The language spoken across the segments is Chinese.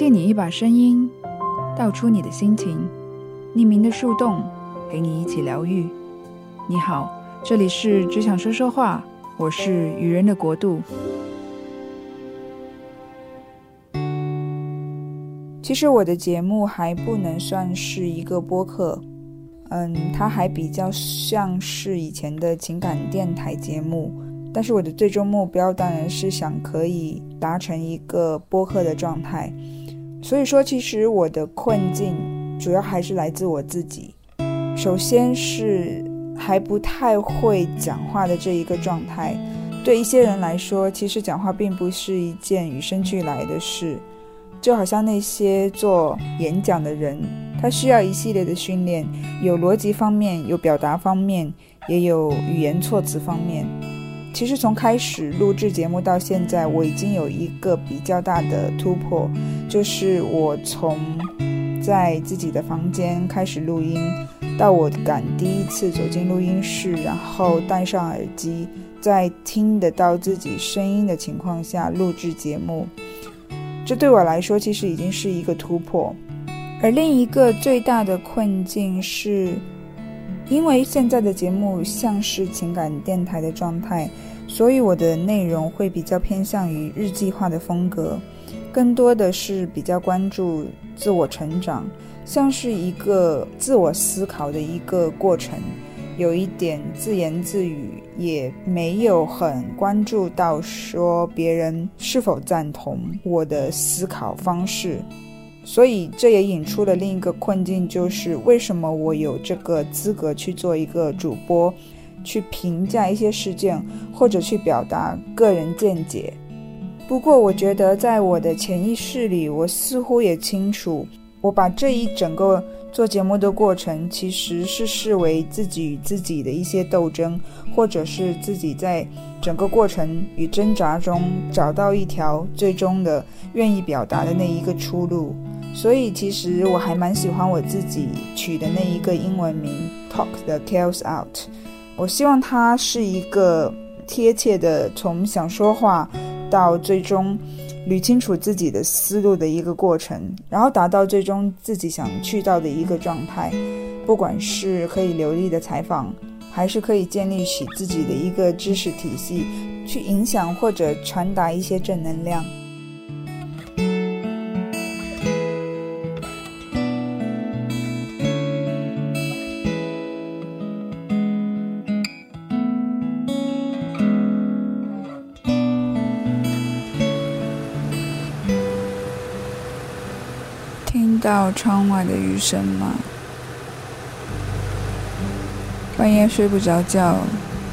借你一把声音，道出你的心情。匿名的树洞，陪你一起疗愈。你好，这里是只想说说话，我是愚人的国度。其实我的节目还不能算是一个播客，嗯，它还比较像是以前的情感电台节目。但是我的最终目标当然是想可以达成一个播客的状态。所以说，其实我的困境主要还是来自我自己。首先是还不太会讲话的这一个状态。对一些人来说，其实讲话并不是一件与生俱来的事。就好像那些做演讲的人，他需要一系列的训练，有逻辑方面，有表达方面，也有语言措辞方面。其实从开始录制节目到现在，我已经有一个比较大的突破，就是我从在自己的房间开始录音，到我敢第一次走进录音室，然后戴上耳机，在听得到自己声音的情况下录制节目，这对我来说其实已经是一个突破。而另一个最大的困境是。因为现在的节目像是情感电台的状态，所以我的内容会比较偏向于日记化的风格，更多的是比较关注自我成长，像是一个自我思考的一个过程，有一点自言自语，也没有很关注到说别人是否赞同我的思考方式。所以这也引出了另一个困境，就是为什么我有这个资格去做一个主播，去评价一些事件，或者去表达个人见解。不过，我觉得在我的潜意识里，我似乎也清楚，我把这一整个做节目的过程，其实是视为自己与自己的一些斗争，或者是自己在整个过程与挣扎中找到一条最终的愿意表达的那一个出路。所以，其实我还蛮喜欢我自己取的那一个英文名 “Talk the Chaos Out”。我希望它是一个贴切的，从想说话到最终捋清楚自己的思路的一个过程，然后达到最终自己想去到的一个状态。不管是可以流利的采访，还是可以建立起自己的一个知识体系，去影响或者传达一些正能量。到窗外的雨声吗？半夜睡不着觉，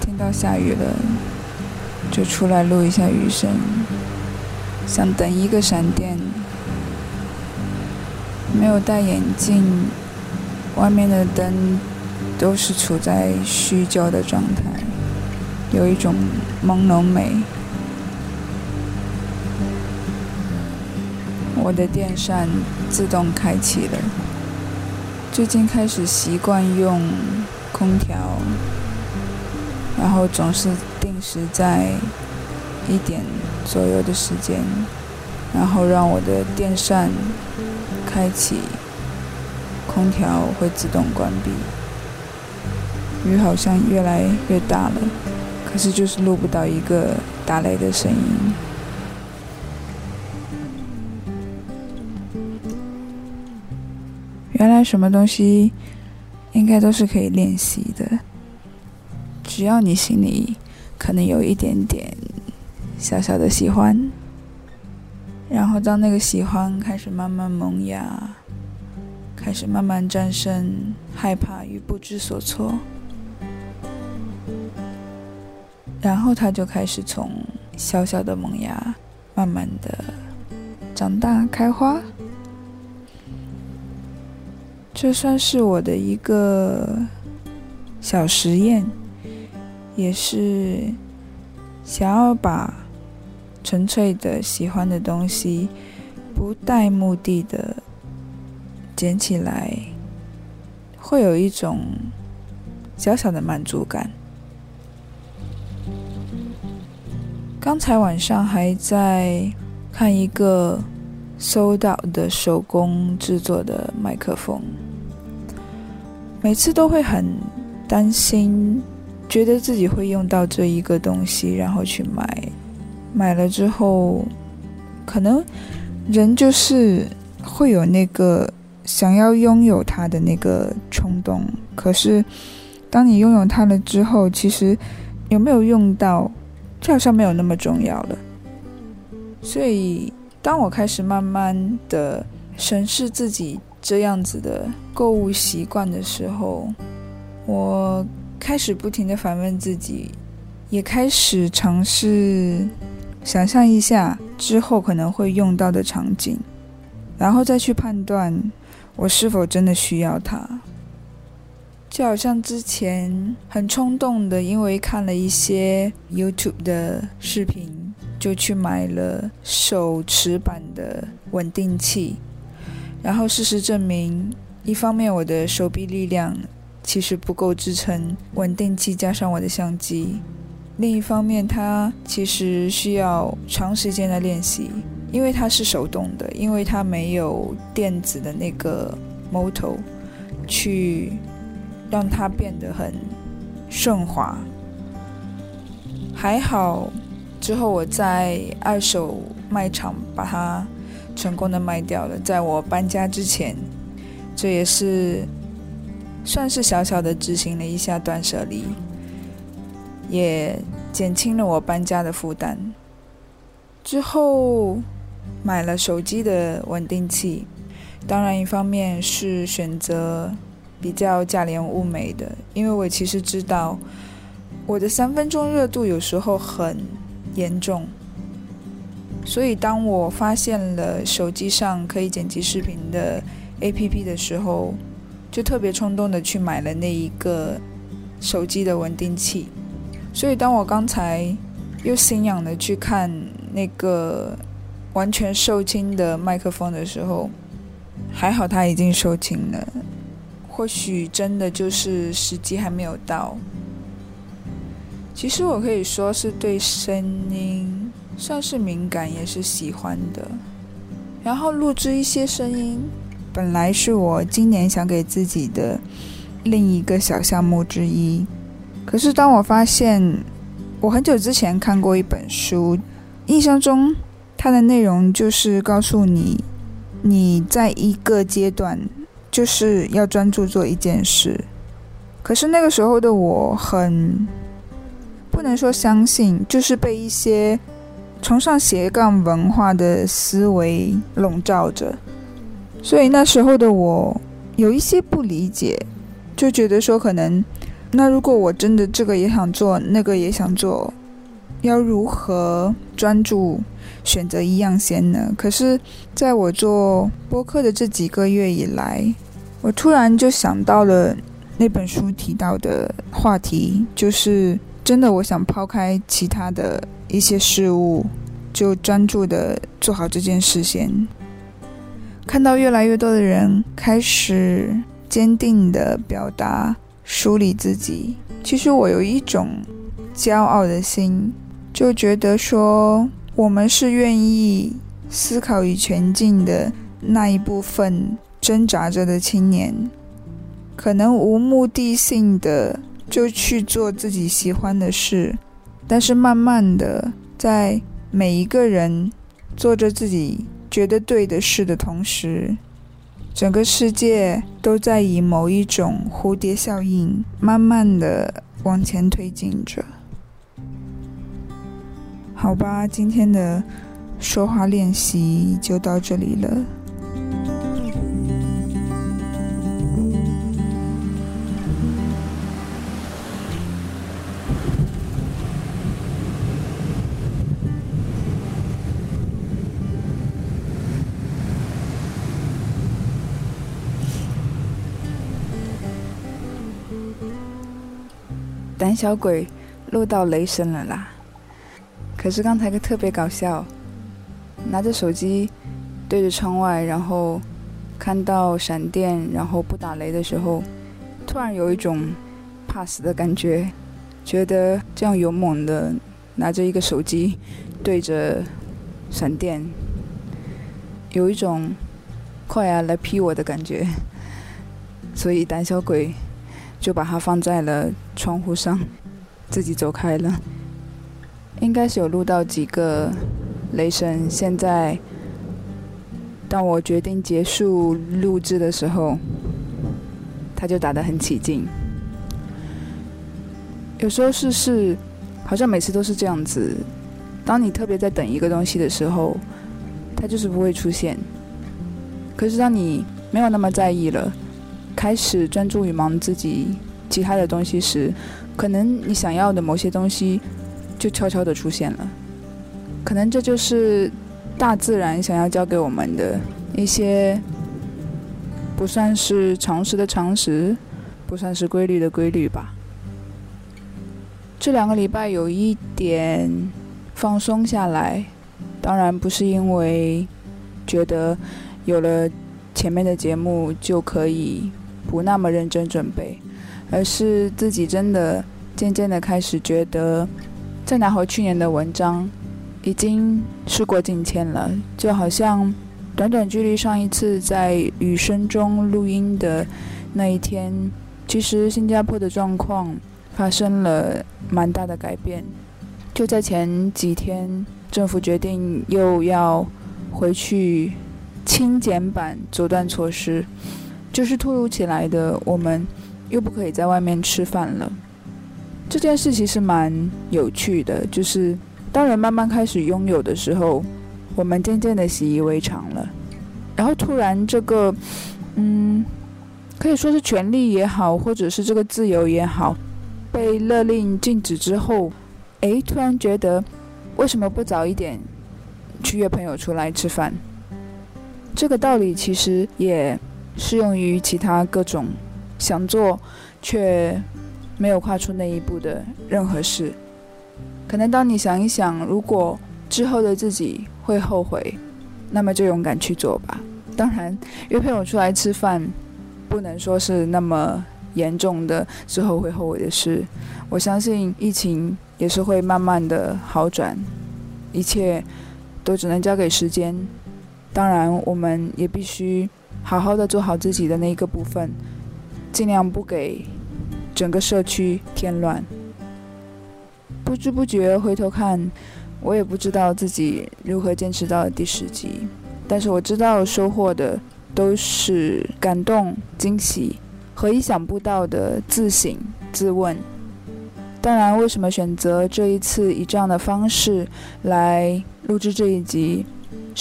听到下雨了，就出来录一下雨声，想等一个闪电。没有戴眼镜，外面的灯都是处在虚焦的状态，有一种朦胧美。我的电扇自动开启了。最近开始习惯用空调，然后总是定时在一点左右的时间，然后让我的电扇开启，空调会自动关闭。雨好像越来越大了，可是就是录不到一个打雷的声音。原来什么东西，应该都是可以练习的。只要你心里可能有一点点小小的喜欢，然后当那个喜欢开始慢慢萌芽，开始慢慢战胜害怕与不知所措，然后它就开始从小小的萌芽，慢慢的长大开花。这算是我的一个小实验，也是想要把纯粹的喜欢的东西，不带目的的捡起来，会有一种小小的满足感。刚才晚上还在看一个收到的手工制作的麦克风，每次都会很担心，觉得自己会用到这一个东西，然后去买，买了之后，可能人就是会有那个想要拥有它的那个冲动，可是当你拥有它了之后，其实有没有用到，就好像没有那么重要了，所以。当我开始慢慢的审视自己这样子的购物习惯的时候，我开始不停的反问自己，也开始尝试想象一下之后可能会用到的场景，然后再去判断我是否真的需要它。就好像之前很冲动的，因为看了一些 YouTube 的视频。就去买了手持版的稳定器，然后事实证明，一方面我的手臂力量其实不够支撑稳定器加上我的相机，另一方面它其实需要长时间的练习，因为它是手动的，因为它没有电子的那个 motor 去让它变得很顺滑，还好。之后我在二手卖场把它成功的卖掉了，在我搬家之前，这也是算是小小的执行了一下断舍离，也减轻了我搬家的负担。之后买了手机的稳定器，当然一方面是选择比较价廉物美的，因为我其实知道我的三分钟热度有时候很。严重，所以当我发现了手机上可以剪辑视频的 APP 的时候，就特别冲动的去买了那一个手机的稳定器。所以当我刚才又心痒的去看那个完全售罄的麦克风的时候，还好它已经售罄了，或许真的就是时机还没有到。其实我可以说是对声音算是敏感，也是喜欢的。然后录制一些声音，本来是我今年想给自己的另一个小项目之一。可是当我发现，我很久之前看过一本书，印象中它的内容就是告诉你，你在一个阶段就是要专注做一件事。可是那个时候的我很。不能说相信，就是被一些崇尚斜杠文化的思维笼罩着。所以那时候的我有一些不理解，就觉得说可能，那如果我真的这个也想做，那个也想做，要如何专注选择一样先呢？可是在我做播客的这几个月以来，我突然就想到了那本书提到的话题，就是。真的，我想抛开其他的一些事物，就专注的做好这件事先。看到越来越多的人开始坚定的表达梳理自己，其实我有一种骄傲的心，就觉得说我们是愿意思考与前进的那一部分挣扎着的青年，可能无目的性的。就去做自己喜欢的事，但是慢慢的，在每一个人做着自己觉得对的事的同时，整个世界都在以某一种蝴蝶效应，慢慢的往前推进着。好吧，今天的说话练习就到这里了。胆小鬼录到雷声了啦！可是刚才个特别搞笑，拿着手机对着窗外，然后看到闪电，然后不打雷的时候，突然有一种怕死的感觉，觉得这样勇猛的拿着一个手机对着闪电，有一种快啊来劈我的感觉，所以胆小鬼就把它放在了窗户上，自己走开了。应该是有录到几个雷声。现在，当我决定结束录制的时候，他就打得很起劲。有时候是是，好像每次都是这样子。当你特别在等一个东西的时候。它就是不会出现。可是当你没有那么在意了，开始专注于忙自己其他的东西时，可能你想要的某些东西就悄悄的出现了。可能这就是大自然想要教给我们的一些不算是常识的常识，不算是规律的规律吧。这两个礼拜有一点放松下来。当然不是因为觉得有了前面的节目就可以不那么认真准备，而是自己真的渐渐的开始觉得，再拿回去年的文章，已经事过境迁了。就好像短短距离上一次在雨声中录音的那一天，其实新加坡的状况发生了蛮大的改变，就在前几天。政府决定又要回去轻减版阻断措施，就是突如其来的，我们又不可以在外面吃饭了。这件事其实蛮有趣的，就是当人慢慢开始拥有的时候，我们渐渐的习以为常了。然后突然这个，嗯，可以说是权利也好，或者是这个自由也好，被勒令禁止之后，诶，突然觉得。为什么不早一点去约朋友出来吃饭？这个道理其实也适用于其他各种想做却没有跨出那一步的任何事。可能当你想一想，如果之后的自己会后悔，那么就勇敢去做吧。当然，约朋友出来吃饭不能说是那么严重的之后会后悔的事。我相信疫情。也是会慢慢的好转，一切都只能交给时间。当然，我们也必须好好的做好自己的那一个部分，尽量不给整个社区添乱。不知不觉回头看，我也不知道自己如何坚持到了第十集，但是我知道收获的都是感动、惊喜和意想不到的自省、自问。当然，为什么选择这一次以这样的方式来录制这一集，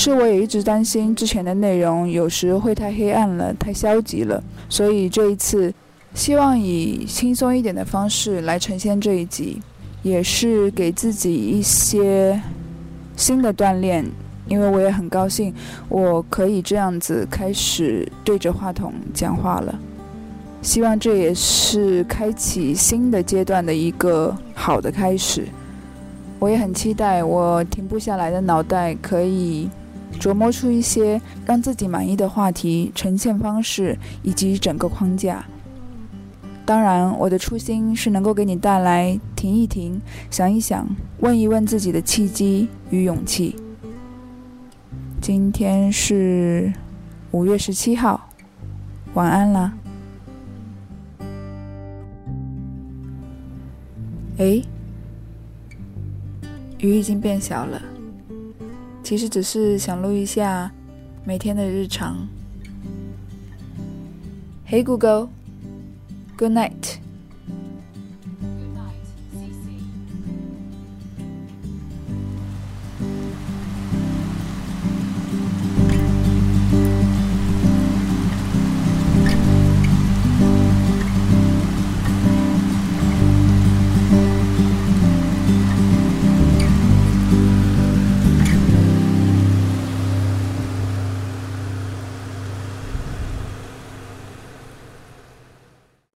是我也一直担心之前的内容有时会太黑暗了、太消极了，所以这一次希望以轻松一点的方式来呈现这一集，也是给自己一些新的锻炼，因为我也很高兴我可以这样子开始对着话筒讲话了。希望这也是开启新的阶段的一个好的开始。我也很期待，我停不下来的脑袋可以琢磨出一些让自己满意的话题、呈现方式以及整个框架。当然，我的初心是能够给你带来停一停、想一想、问一问自己的契机与勇气。今天是五月十七号，晚安啦。哎，雨已经变小了。其实只是想录一下每天的日常。Hey Google，Good night。